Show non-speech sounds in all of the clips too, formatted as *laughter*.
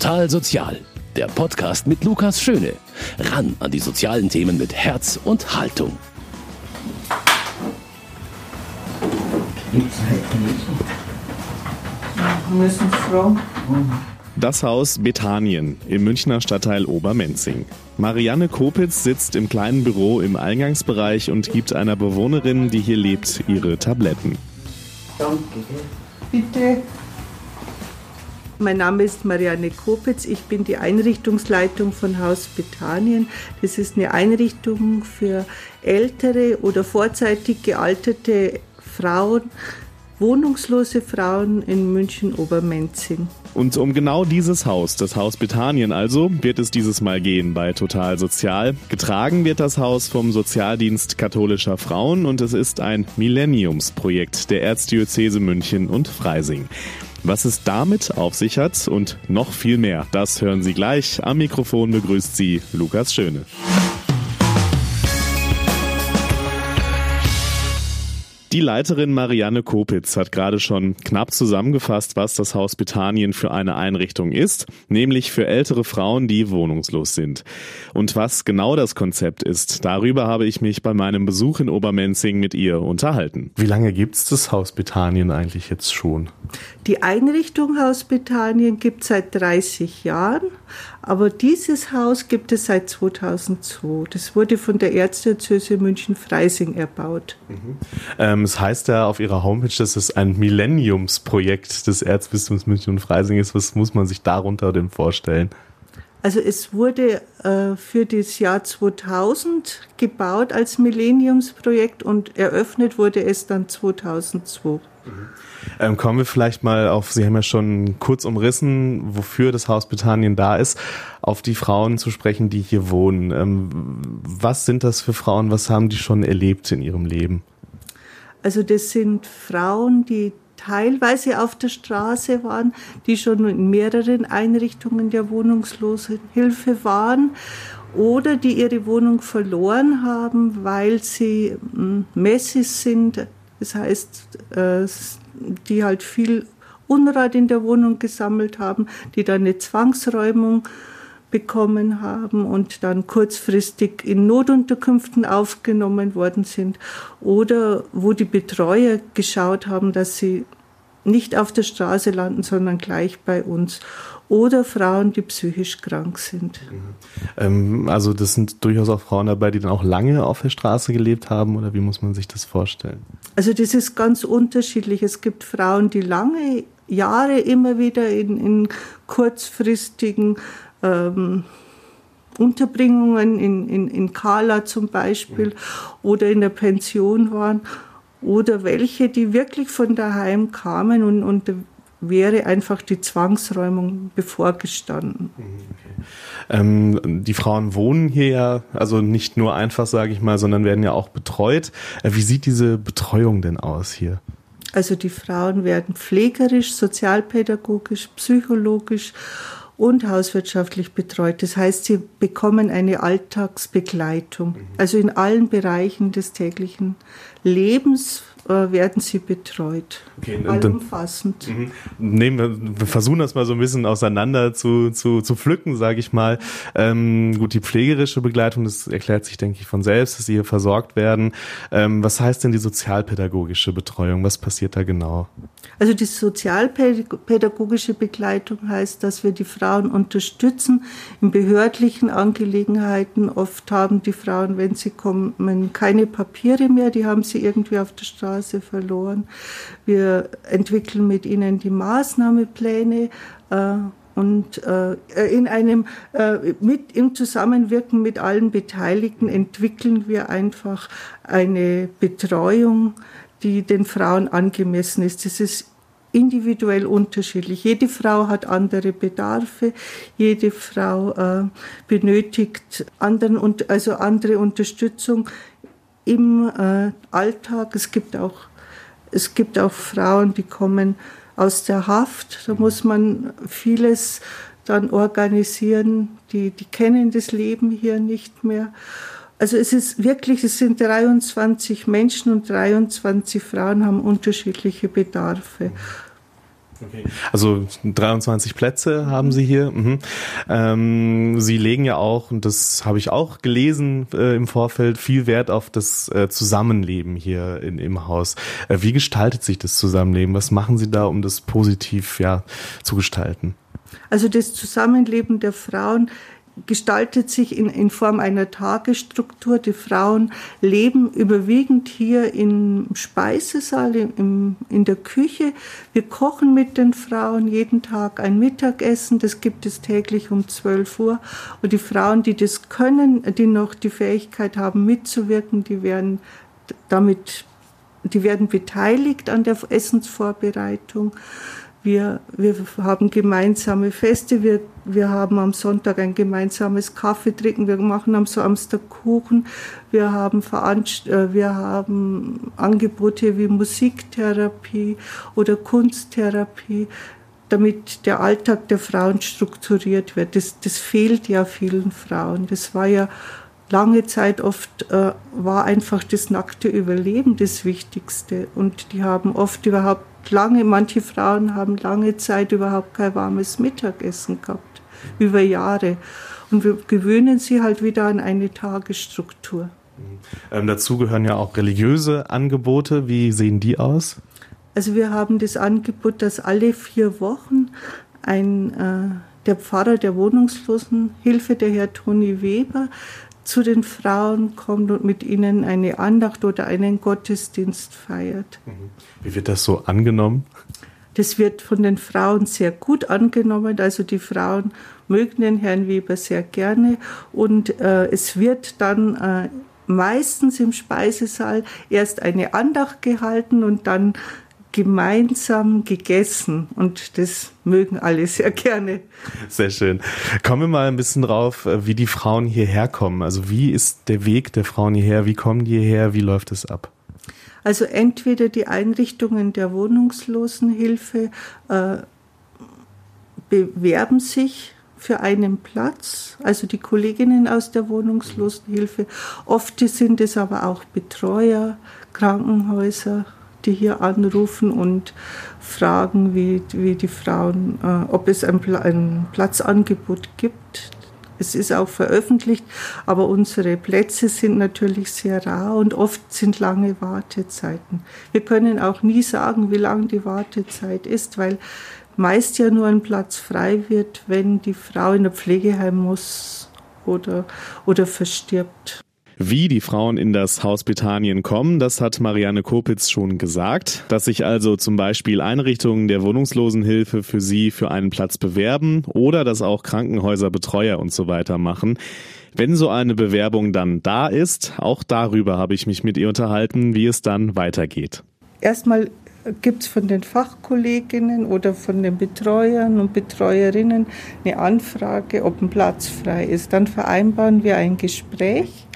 Total Sozial, der Podcast mit Lukas Schöne. Ran an die sozialen Themen mit Herz und Haltung. Das Haus Bethanien im Münchner Stadtteil Obermenzing. Marianne Kopitz sitzt im kleinen Büro im Eingangsbereich und gibt einer Bewohnerin, die hier lebt, ihre Tabletten. Danke. Bitte. Mein Name ist Marianne Kopitz. Ich bin die Einrichtungsleitung von Haus Bethanien. Das ist eine Einrichtung für ältere oder vorzeitig gealterte Frauen, wohnungslose Frauen in München-Obermenzing. Und um genau dieses Haus, das Haus Bethanien also, wird es dieses Mal gehen bei Total Sozial. Getragen wird das Haus vom Sozialdienst katholischer Frauen und es ist ein Millenniumsprojekt der Erzdiözese München und Freising. Was es damit auf sich hat und noch viel mehr, das hören Sie gleich. Am Mikrofon begrüßt Sie Lukas Schöne. Die Leiterin Marianne Kopitz hat gerade schon knapp zusammengefasst, was das Haus Bethanien für eine Einrichtung ist, nämlich für ältere Frauen, die wohnungslos sind. Und was genau das Konzept ist, darüber habe ich mich bei meinem Besuch in Obermenzing mit ihr unterhalten. Wie lange gibt's das Haus Bethanien eigentlich jetzt schon? Die Einrichtung Haus Bethanien gibt seit 30 Jahren, aber dieses Haus gibt es seit 2002. Das wurde von der Erzdiözese München-Freising erbaut. Mhm. Ähm, es heißt ja auf ihrer Homepage, dass es ein Millenniumsprojekt des Erzbistums München und Freising ist. Was muss man sich darunter denn vorstellen? Also es wurde äh, für das Jahr 2000 gebaut als Millenniumsprojekt und eröffnet wurde es dann 2002. Mhm. Ähm, kommen wir vielleicht mal auf, Sie haben ja schon kurz umrissen, wofür das Haus Bethanien da ist, auf die Frauen zu sprechen, die hier wohnen. Ähm, was sind das für Frauen? Was haben die schon erlebt in ihrem Leben? Also das sind Frauen, die teilweise auf der Straße waren, die schon in mehreren Einrichtungen der Wohnungslosenhilfe waren oder die ihre Wohnung verloren haben, weil sie hm, Messis sind. Das heißt, äh, die halt viel Unrat in der Wohnung gesammelt haben, die dann eine Zwangsräumung bekommen haben und dann kurzfristig in Notunterkünften aufgenommen worden sind oder wo die Betreuer geschaut haben, dass sie nicht auf der Straße landen, sondern gleich bei uns. Oder Frauen, die psychisch krank sind. Ähm, also das sind durchaus auch Frauen dabei, die dann auch lange auf der Straße gelebt haben, oder wie muss man sich das vorstellen? Also das ist ganz unterschiedlich. Es gibt Frauen, die lange Jahre immer wieder in, in kurzfristigen ähm, Unterbringungen in, in, in Kala zum Beispiel mhm. oder in der Pension waren oder welche, die wirklich von daheim kamen und, und wäre einfach die Zwangsräumung bevorgestanden. Mhm, okay. Ähm, die Frauen wohnen hier ja, also nicht nur einfach, sage ich mal, sondern werden ja auch betreut. Äh, wie sieht diese Betreuung denn aus hier? Also die Frauen werden pflegerisch, sozialpädagogisch, psychologisch und hauswirtschaftlich betreut. Das heißt, sie bekommen eine Alltagsbegleitung. Mhm. Also in allen Bereichen des täglichen Lebens äh, werden sie betreut. Okay, Allumfassend. Mhm. Nehmen wir, wir versuchen das mal so ein bisschen auseinander zu, zu, zu pflücken, sage ich mal. Ähm, gut, die pflegerische Begleitung, das erklärt sich, denke ich, von selbst, dass sie hier versorgt werden. Ähm, was heißt denn die sozialpädagogische Betreuung? Was passiert da genau? Also die sozialpädagogische Begleitung heißt, dass wir die Frauen unterstützen in behördlichen Angelegenheiten. Oft haben die Frauen, wenn sie kommen, keine Papiere mehr, die haben sie irgendwie auf der Straße verloren. Wir entwickeln mit ihnen die Maßnahmepläne. Äh, und äh, in einem, äh, mit, im Zusammenwirken mit allen Beteiligten entwickeln wir einfach eine Betreuung, die den Frauen angemessen ist. Das ist individuell unterschiedlich. Jede Frau hat andere Bedarfe, jede Frau äh, benötigt anderen und also andere Unterstützung im äh, Alltag. Es gibt auch es gibt auch Frauen, die kommen aus der Haft. Da muss man vieles dann organisieren. Die, die kennen das Leben hier nicht mehr. Also es ist wirklich, es sind 23 Menschen und 23 Frauen haben unterschiedliche Bedarfe. Okay. Also 23 Plätze haben Sie hier. Mhm. Ähm, Sie legen ja auch, und das habe ich auch gelesen äh, im Vorfeld, viel Wert auf das äh, Zusammenleben hier in, im Haus. Äh, wie gestaltet sich das Zusammenleben? Was machen Sie da, um das positiv ja, zu gestalten? Also das Zusammenleben der Frauen gestaltet sich in, in Form einer Tagesstruktur. Die Frauen leben überwiegend hier im Speisesaal, im, in der Küche. Wir kochen mit den Frauen jeden Tag ein Mittagessen. Das gibt es täglich um 12 Uhr. Und die Frauen, die das können, die noch die Fähigkeit haben, mitzuwirken, die werden damit, die werden beteiligt an der Essensvorbereitung. Wir, wir haben gemeinsame Feste, wir, wir haben am Sonntag ein gemeinsames Kaffee trinken, wir machen am Samstag Kuchen, wir haben, Veranst äh, wir haben Angebote wie Musiktherapie oder Kunsttherapie, damit der Alltag der Frauen strukturiert wird. Das, das fehlt ja vielen Frauen. Das war ja lange Zeit oft äh, war einfach das nackte Überleben das Wichtigste. Und die haben oft überhaupt lange, manche Frauen haben lange Zeit überhaupt kein warmes Mittagessen gehabt, über Jahre. Und wir gewöhnen sie halt wieder an eine Tagesstruktur. Ähm, dazu gehören ja auch religiöse Angebote. Wie sehen die aus? Also wir haben das Angebot, dass alle vier Wochen ein, äh, der Pfarrer der Wohnungslosenhilfe, der Herr Toni Weber, zu den Frauen kommt und mit ihnen eine Andacht oder einen Gottesdienst feiert. Mhm. Wie wird das so angenommen? Das wird von den Frauen sehr gut angenommen. Also die Frauen mögen den Herrn Weber sehr gerne und äh, es wird dann äh, meistens im Speisesaal erst eine Andacht gehalten und dann gemeinsam gegessen und das mögen alle sehr gerne. Sehr schön. Kommen wir mal ein bisschen drauf, äh, wie die Frauen hierher kommen. Also wie ist der Weg der Frauen hierher? Wie kommen die hierher? Wie läuft es ab? Also entweder die Einrichtungen der Wohnungslosenhilfe äh, bewerben sich für einen Platz, also die Kolleginnen aus der Wohnungslosenhilfe. Oft sind es aber auch Betreuer, Krankenhäuser, die hier anrufen und fragen, wie, wie die Frauen, äh, ob es ein, ein Platzangebot gibt. Es ist auch veröffentlicht, aber unsere Plätze sind natürlich sehr rar und oft sind lange Wartezeiten. Wir können auch nie sagen, wie lang die Wartezeit ist, weil meist ja nur ein Platz frei wird, wenn die Frau in der Pflegeheim muss oder, oder verstirbt. Wie die Frauen in das Haus Bethanien kommen, das hat Marianne Kopitz schon gesagt. Dass sich also zum Beispiel Einrichtungen der Wohnungslosenhilfe für sie für einen Platz bewerben oder dass auch Krankenhäuser Betreuer und so weiter machen. Wenn so eine Bewerbung dann da ist, auch darüber habe ich mich mit ihr unterhalten, wie es dann weitergeht. Erstmal gibt es von den Fachkolleginnen oder von den Betreuern und Betreuerinnen eine Anfrage, ob ein Platz frei ist. Dann vereinbaren wir ein Gespräch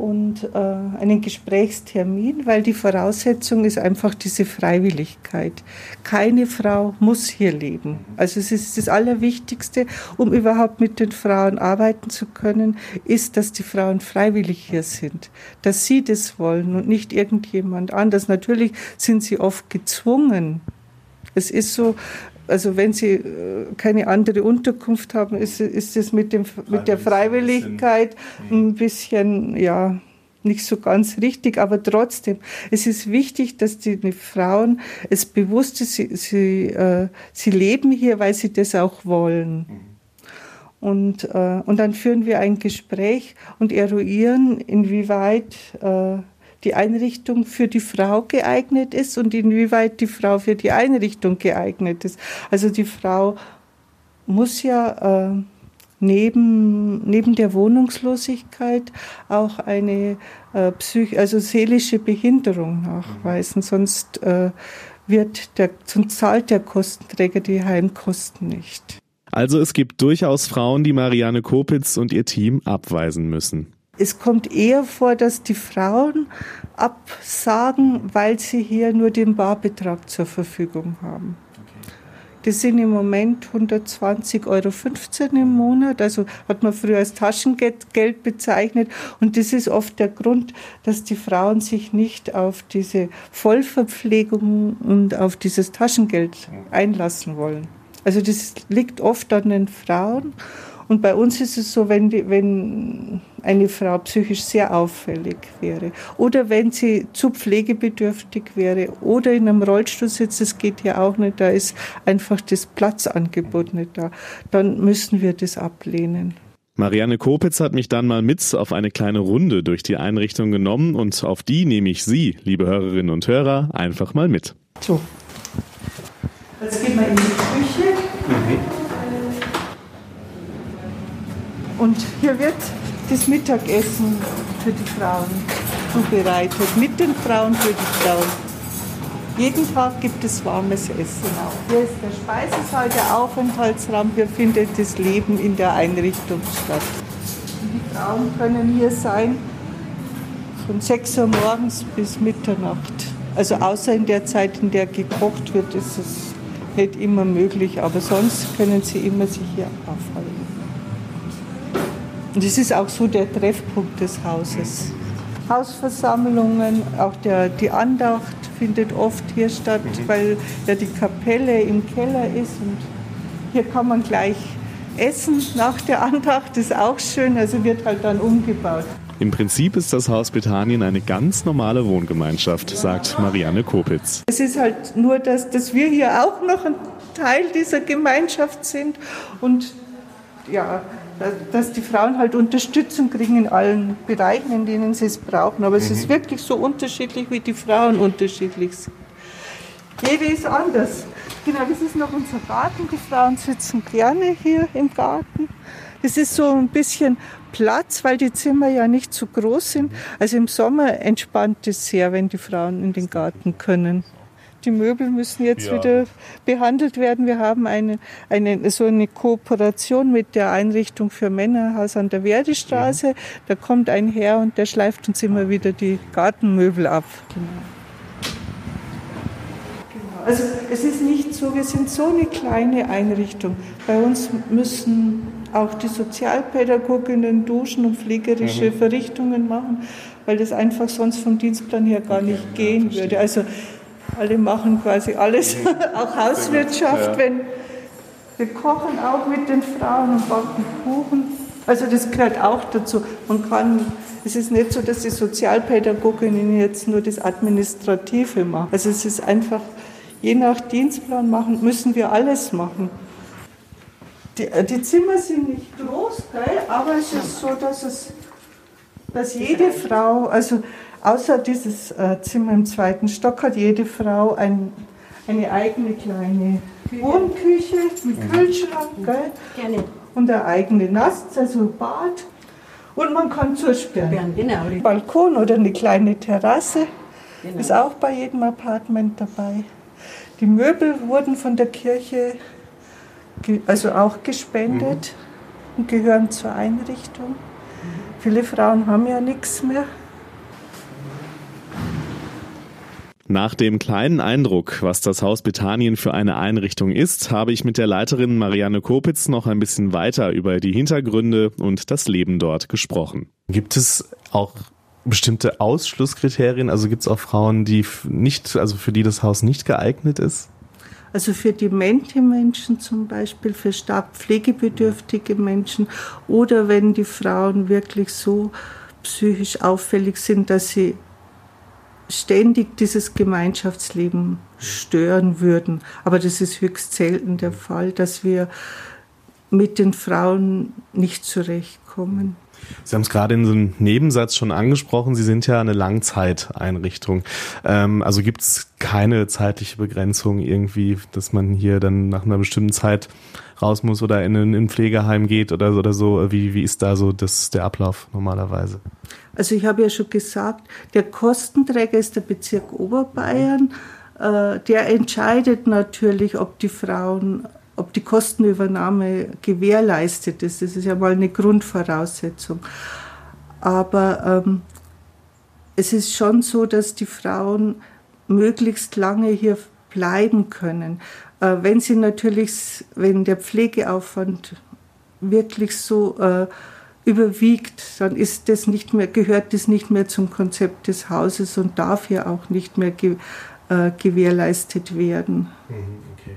und äh, einen Gesprächstermin, weil die Voraussetzung ist einfach diese Freiwilligkeit. Keine Frau muss hier leben. Also es ist das Allerwichtigste, um überhaupt mit den Frauen arbeiten zu können, ist, dass die Frauen freiwillig hier sind, dass sie das wollen und nicht irgendjemand anders. Natürlich sind sie oft gezwungen. Es ist so, also wenn Sie äh, keine andere Unterkunft haben, ist, ist es mit, dem, mit der Freiwilligkeit ein bisschen, ja, nicht so ganz richtig, aber trotzdem, es ist wichtig, dass die, die Frauen es bewusst ist, sie, sie, äh, sie leben hier, weil sie das auch wollen. Mhm. Und, äh, und dann führen wir ein Gespräch und eruieren, inwieweit äh, die Einrichtung für die Frau geeignet ist und inwieweit die Frau für die Einrichtung geeignet ist. Also die Frau muss ja äh, neben, neben der Wohnungslosigkeit auch eine äh, psych also seelische Behinderung nachweisen, sonst äh, wird der, sonst zahlt der Kostenträger die Heimkosten nicht. Also es gibt durchaus Frauen, die Marianne Kopitz und ihr Team abweisen müssen. Es kommt eher vor, dass die Frauen absagen, weil sie hier nur den Barbetrag zur Verfügung haben. Das sind im Moment 120,15 Euro im Monat. Also hat man früher als Taschengeld bezeichnet. Und das ist oft der Grund, dass die Frauen sich nicht auf diese Vollverpflegung und auf dieses Taschengeld einlassen wollen. Also das liegt oft an den Frauen. Und bei uns ist es so, wenn, die, wenn eine Frau psychisch sehr auffällig wäre oder wenn sie zu pflegebedürftig wäre oder in einem Rollstuhl sitzt, das geht ja auch nicht, da ist einfach das Platzangebot nicht da, dann müssen wir das ablehnen. Marianne Kopitz hat mich dann mal mit auf eine kleine Runde durch die Einrichtung genommen und auf die nehme ich Sie, liebe Hörerinnen und Hörer, einfach mal mit. So. Jetzt gehen wir in die Küche. Mhm. Und hier wird das Mittagessen für die Frauen zubereitet, mit den Frauen für die Frauen. Jeden Tag gibt es warmes Essen. Hier ist der Speisesaal, der Aufenthaltsraum. Hier findet das Leben in der Einrichtung statt. Die Frauen können hier sein von 6 Uhr morgens bis Mitternacht. Also außer in der Zeit, in der gekocht wird, ist es nicht immer möglich, aber sonst können sie immer sich hier aufhalten. Und das ist auch so der Treffpunkt des Hauses. Hausversammlungen, auch der, die Andacht findet oft hier statt, mhm. weil ja die Kapelle im Keller ist und hier kann man gleich essen nach der Andacht, das ist auch schön, also wird halt dann umgebaut. Im Prinzip ist das Haus Bethanien eine ganz normale Wohngemeinschaft, sagt Marianne Kopitz. Es ist halt nur, dass, dass wir hier auch noch ein Teil dieser Gemeinschaft sind und ja, dass die Frauen halt Unterstützung kriegen in allen Bereichen, in denen sie es brauchen. Aber mhm. es ist wirklich so unterschiedlich, wie die Frauen unterschiedlich sind. Jede ist anders. Genau, das ist noch unser Garten. Die Frauen sitzen gerne hier im Garten. Das ist so ein bisschen Platz, weil die Zimmer ja nicht so groß sind. Also im Sommer entspannt es sehr, wenn die Frauen in den Garten können. Die Möbel müssen jetzt ja. wieder behandelt werden. Wir haben eine, eine, so eine Kooperation mit der Einrichtung für Männerhaus an der Verdistraße. Ja. Da kommt ein Herr und der schleift uns immer wieder die Gartenmöbel ab. Genau. genau. Also es ist nicht so, wir sind so eine kleine Einrichtung. Bei uns müssen auch die Sozialpädagoginnen duschen und pflegerische mhm. Verrichtungen machen, weil das einfach sonst vom Dienstplan her gar nicht gehen würde. Also alle machen quasi alles, *laughs* auch Hauswirtschaft, wenn wir kochen auch mit den Frauen und backen Kuchen. Also das gehört auch dazu. Man kann, es ist nicht so, dass die Sozialpädagoginnen jetzt nur das Administrative machen. Also es ist einfach, je nach Dienstplan machen, müssen wir alles machen. Die, äh, die Zimmer sind nicht groß, gell? aber es ist so, dass es, dass jede Frau, also Außer dieses äh, Zimmer im zweiten Stock hat jede Frau ein, eine eigene kleine Wohnküche mit mhm. Kühlschrank gell? Gerne. und eine eigene Nass, also Bad. Und man kann zusperren. Genau. Balkon oder eine kleine Terrasse genau. ist auch bei jedem Apartment dabei. Die Möbel wurden von der Kirche also auch gespendet mhm. und gehören zur Einrichtung. Viele Frauen haben ja nichts mehr. Nach dem kleinen Eindruck, was das Haus Bethanien für eine Einrichtung ist, habe ich mit der Leiterin Marianne Kopitz noch ein bisschen weiter über die Hintergründe und das Leben dort gesprochen. Gibt es auch bestimmte Ausschlusskriterien? Also gibt es auch Frauen, die nicht, also für die das Haus nicht geeignet ist? Also für demente Menschen zum Beispiel, für stark pflegebedürftige Menschen oder wenn die Frauen wirklich so psychisch auffällig sind, dass sie ständig dieses Gemeinschaftsleben stören würden. Aber das ist höchst selten der Fall, dass wir mit den Frauen nicht zurechtkommen. Sie haben es gerade in so einem Nebensatz schon angesprochen, Sie sind ja eine Langzeiteinrichtung. Ähm, also gibt es keine zeitliche Begrenzung irgendwie, dass man hier dann nach einer bestimmten Zeit raus muss oder in ein Pflegeheim geht oder, oder so? Wie, wie ist da so das, der Ablauf normalerweise? Also ich habe ja schon gesagt, der Kostenträger ist der Bezirk Oberbayern. Äh, der entscheidet natürlich, ob die Frauen, ob die Kostenübernahme gewährleistet ist. Das ist ja mal eine Grundvoraussetzung. Aber ähm, es ist schon so, dass die Frauen möglichst lange hier bleiben können Äh, wenn sie natürlich, wenn der Pflegeaufwand wirklich so äh, überwiegt, dann ist das nicht mehr, gehört das nicht mehr zum Konzept des Hauses und darf ja auch nicht mehr ge, äh, gewährleistet werden. Mhm, okay.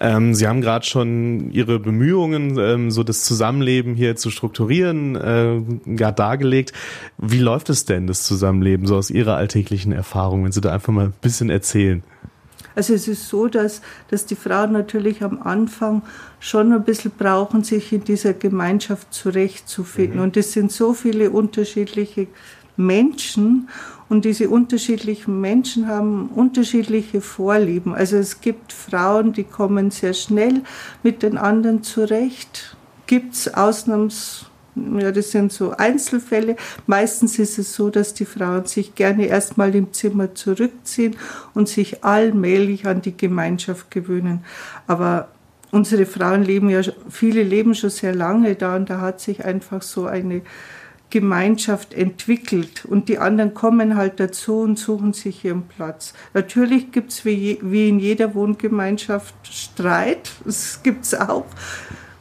Ähm, Sie haben gerade schon Ihre Bemühungen, ähm, so das Zusammenleben hier zu strukturieren, äh, gerade dargelegt. Wie läuft es denn, das Zusammenleben, so aus Ihrer alltäglichen Erfahrung, wenn Sie da einfach mal ein bisschen erzählen? Also es ist so, dass, dass die Frauen natürlich am Anfang schon ein bisschen brauchen, sich in dieser Gemeinschaft zurechtzufinden. Mhm. Und es sind so viele unterschiedliche Menschen und diese unterschiedlichen Menschen haben unterschiedliche Vorlieben. Also es gibt Frauen, die kommen sehr schnell mit den anderen zurecht. Gibt es Ausnahms ja, das sind so Einzelfälle. Meistens ist es so, dass die Frauen sich gerne erstmal im Zimmer zurückziehen und sich allmählich an die Gemeinschaft gewöhnen. Aber unsere Frauen leben ja, viele leben schon sehr lange da und da hat sich einfach so eine Gemeinschaft entwickelt und die anderen kommen halt dazu und suchen sich ihren Platz. Natürlich gibt es wie, wie in jeder Wohngemeinschaft Streit, das gibt es auch.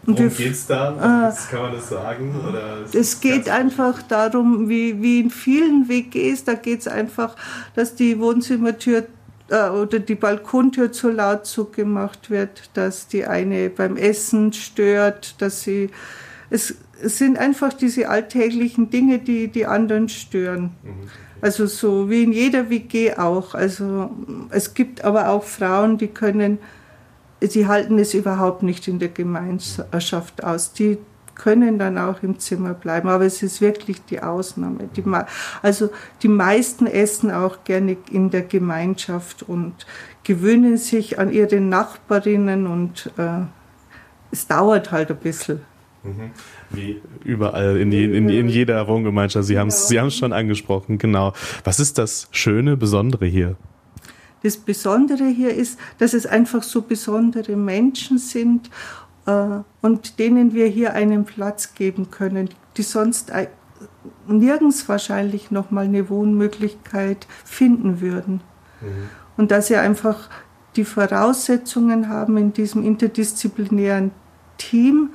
Und Worum geht es da? Äh, kann man das sagen? Oder es geht einfach darum, wie, wie in vielen WGs, da geht es einfach, dass die Wohnzimmertür äh, oder die Balkontür zu laut zugemacht wird, dass die eine beim Essen stört, dass sie. Es, es sind einfach diese alltäglichen Dinge, die die anderen stören. Mhm. Also so wie in jeder WG auch. Also es gibt aber auch Frauen, die können sie halten es überhaupt nicht in der Gemeinschaft aus. Die können dann auch im Zimmer bleiben, aber es ist wirklich die Ausnahme. Die, also die meisten essen auch gerne in der Gemeinschaft und gewöhnen sich an ihre Nachbarinnen und äh, es dauert halt ein bisschen. Mhm. Wie überall in, in, in, jeder Wohngemeinschaft. Sie haben es Sie schon angesprochen, genau. Was ist das Schöne, Besondere hier? Das Besondere hier ist, dass es einfach so besondere Menschen sind äh, und denen wir hier einen Platz geben können, die sonst nirgends wahrscheinlich noch mal eine Wohnmöglichkeit finden würden. Mhm. Und dass sie einfach die Voraussetzungen haben in diesem interdisziplinären Team,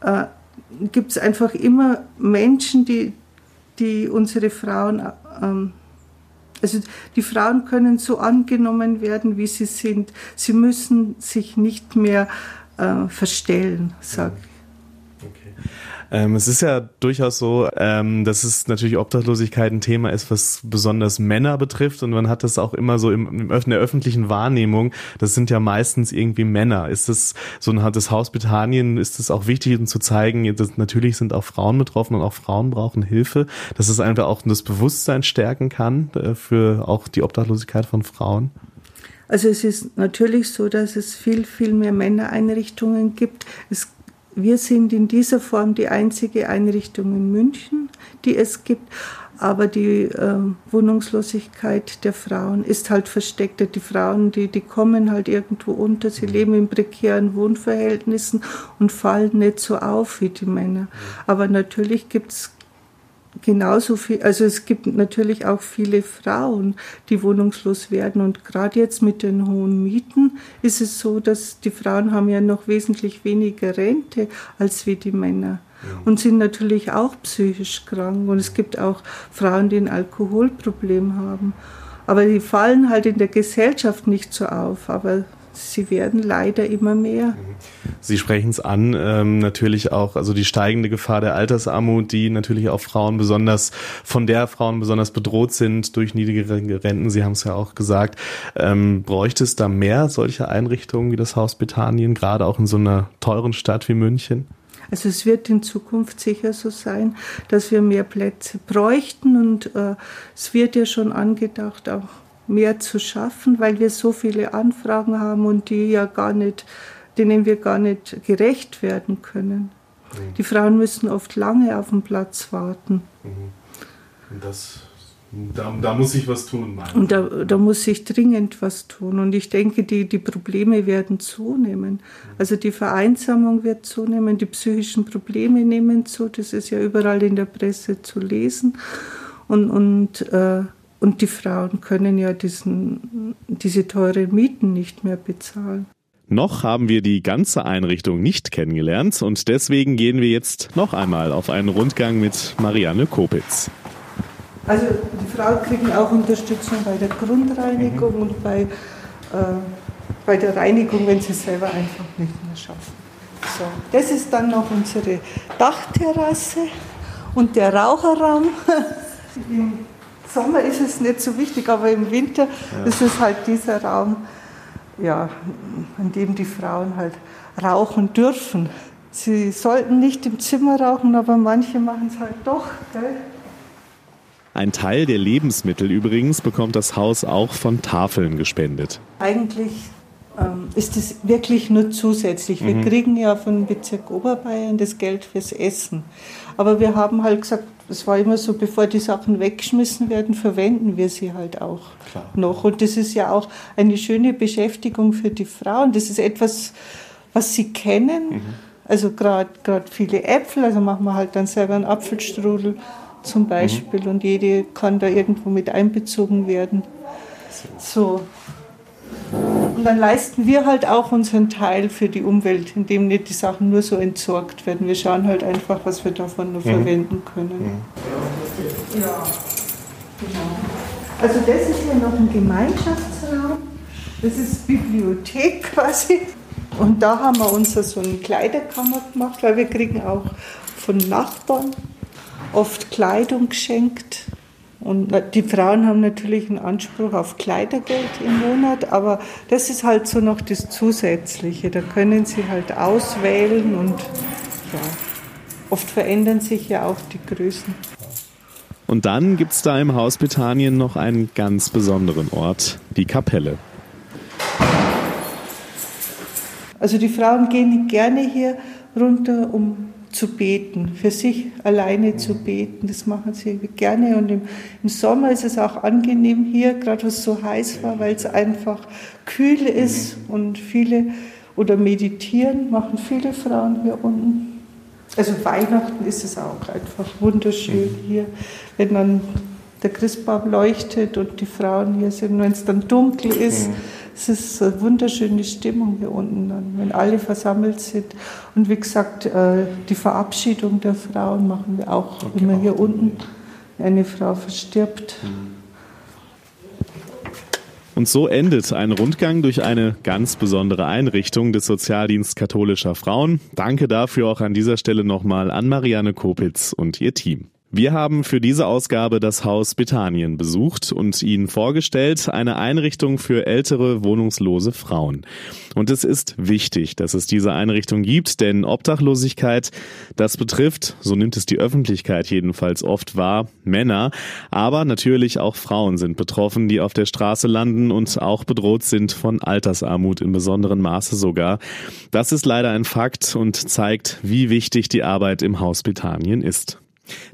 äh, gibt es einfach immer Menschen, die, die unsere Frauen ähm, also die Frauen können so angenommen werden, wie sie sind. Sie müssen sich nicht mehr äh, verstellen, sag ich. Ähm, es ist ja durchaus so, ähm, dass es natürlich Obdachlosigkeit ein Thema ist, was besonders Männer betrifft und man hat das auch immer so im, in der öffentlichen Wahrnehmung. Das sind ja meistens irgendwie Männer. Ist das so ein das Haus Britannien? Ist es auch wichtig, um zu zeigen, dass natürlich sind auch Frauen betroffen und auch Frauen brauchen Hilfe, dass es einfach auch das Bewusstsein stärken kann äh, für auch die Obdachlosigkeit von Frauen? Also es ist natürlich so, dass es viel, viel mehr Männereinrichtungen gibt. Es wir sind in dieser Form die einzige Einrichtung in München, die es gibt. Aber die äh, Wohnungslosigkeit der Frauen ist halt versteckt. Die Frauen, die, die kommen halt irgendwo unter, sie leben in prekären Wohnverhältnissen und fallen nicht so auf wie die Männer. Aber natürlich gibt es genauso viel, also es gibt natürlich auch viele Frauen, die wohnungslos werden. Und gerade jetzt mit den hohen Mieten ist es so, dass die Frauen haben ja noch wesentlich weniger Rente als wie die Männer. Und sind natürlich auch psychisch krank. Und es gibt auch Frauen, die ein Alkoholproblem haben. Aber die fallen halt in der Gesellschaft nicht so auf, aber sie werden leider immer mehr. Sie sprechen es an, ähm, natürlich auch, also die steigende Gefahr der Altersarmut, die natürlich auch Frauen besonders, von der Frauen besonders bedroht sind durch niedrigere Renten. Sie haben es ja auch gesagt. Ähm, bräuchte es da mehr solche Einrichtungen wie das Haus Bethanien, gerade auch in so einer teuren Stadt wie München? Also es wird in Zukunft sicher so sein, dass wir mehr Plätze bräuchten und äh, es wird ja schon angedacht, auch mehr zu schaffen, weil wir so viele Anfragen haben und die ja gar nicht, denen wir gar nicht gerecht werden können. Mhm. Die Frauen müssen oft lange auf den Platz warten. Mhm. Das, da, da, muss sich was tun. Und da, da, muss sich dringend was tun. Und ich denke, die, die Probleme werden zunehmen. Mhm. Also die Vereinsamung wird zunehmen, die psychischen Probleme nehmen zu. Das ist ja überall in der Presse zu lesen. Und, und äh, und die Frauen können ja diesen, diese teuren Mieten nicht mehr bezahlen. Noch haben wir die ganze Einrichtung nicht kennengelernt und deswegen gehen wir jetzt noch einmal auf einen Rundgang mit Marianne Kopitz. Also die Frauen kriegen auch Unterstützung bei der Grundreinigung mhm. und bei, äh, bei der Reinigung, wenn sie selber einfach nicht mehr schaffen. So, das ist dann noch unsere Dachterrasse und der Raucherraum. *laughs* Im Sommer ist es nicht so wichtig, aber im Winter ja. ist es halt dieser Raum, ja, in dem die Frauen halt rauchen dürfen. Sie sollten nicht im Zimmer rauchen, aber manche machen es halt doch. Gell? Ein Teil der Lebensmittel übrigens bekommt das Haus auch von Tafeln gespendet. Eigentlich ähm, ist es wirklich nur zusätzlich. Wir mhm. kriegen ja von Bezirk Oberbayern das Geld fürs Essen. Aber wir haben halt gesagt, es war immer so, bevor die Sachen weggeschmissen werden, verwenden wir sie halt auch Klar. noch. Und das ist ja auch eine schöne Beschäftigung für die Frauen. Das ist etwas, was sie kennen. Mhm. Also gerade viele Äpfel, also machen wir halt dann selber einen Apfelstrudel zum mhm. Beispiel mhm. und jede kann da irgendwo mit einbezogen werden. So. Und dann leisten wir halt auch unseren Teil für die Umwelt, indem nicht die Sachen nur so entsorgt werden. Wir schauen halt einfach, was wir davon noch mhm. verwenden können. Mhm. Ja, genau. Also das ist hier noch ein Gemeinschaftsraum. Das ist Bibliothek quasi. Und da haben wir uns so eine Kleiderkammer gemacht, weil wir kriegen auch von Nachbarn oft Kleidung geschenkt. Und die Frauen haben natürlich einen Anspruch auf Kleidergeld im Monat, aber das ist halt so noch das Zusätzliche. Da können sie halt auswählen und ja, oft verändern sich ja auch die Größen. Und dann gibt es da im Haus Bethanien noch einen ganz besonderen Ort, die Kapelle. Also die Frauen gehen gerne hier runter, um zu beten, für sich alleine zu beten. Das machen sie gerne. Und im, im Sommer ist es auch angenehm hier, gerade was so heiß war, weil es einfach kühl ist und viele oder meditieren machen viele Frauen hier unten. Also Weihnachten ist es auch einfach wunderschön hier, wenn dann der Christbaum leuchtet und die Frauen hier sind, wenn es dann dunkel ist. Es ist eine wunderschöne Stimmung hier unten, dann, wenn alle versammelt sind. Und wie gesagt, äh, die Verabschiedung der Frauen machen wir auch okay, immer hier unten. Eine Frau verstirbt. Und so endet ein Rundgang durch eine ganz besondere Einrichtung des Sozialdienst katholischer Frauen. Danke dafür auch an dieser Stelle nochmal an Marianne Kopitz und ihr Team. Wir haben für diese Ausgabe das Haus Bethanien besucht und Ihnen vorgestellt, eine Einrichtung für ältere wohnungslose Frauen. Und es ist wichtig, dass es diese Einrichtung gibt, denn Obdachlosigkeit, das betrifft, so nimmt es die Öffentlichkeit jedenfalls oft wahr, Männer, aber natürlich auch Frauen sind betroffen, die auf der Straße landen und auch bedroht sind von Altersarmut in besonderem Maße sogar. Das ist leider ein Fakt und zeigt, wie wichtig die Arbeit im Haus Bethanien ist.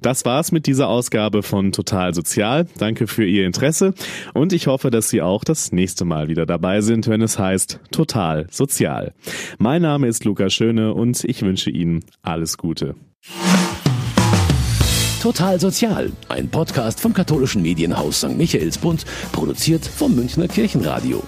Das war's mit dieser Ausgabe von Total Sozial. Danke für Ihr Interesse und ich hoffe, dass Sie auch das nächste Mal wieder dabei sind, wenn es heißt Total Sozial. Mein Name ist Lukas Schöne und ich wünsche Ihnen alles Gute. Total Sozial, ein Podcast vom katholischen Medienhaus St. Michaelsbund, produziert vom Münchner Kirchenradio.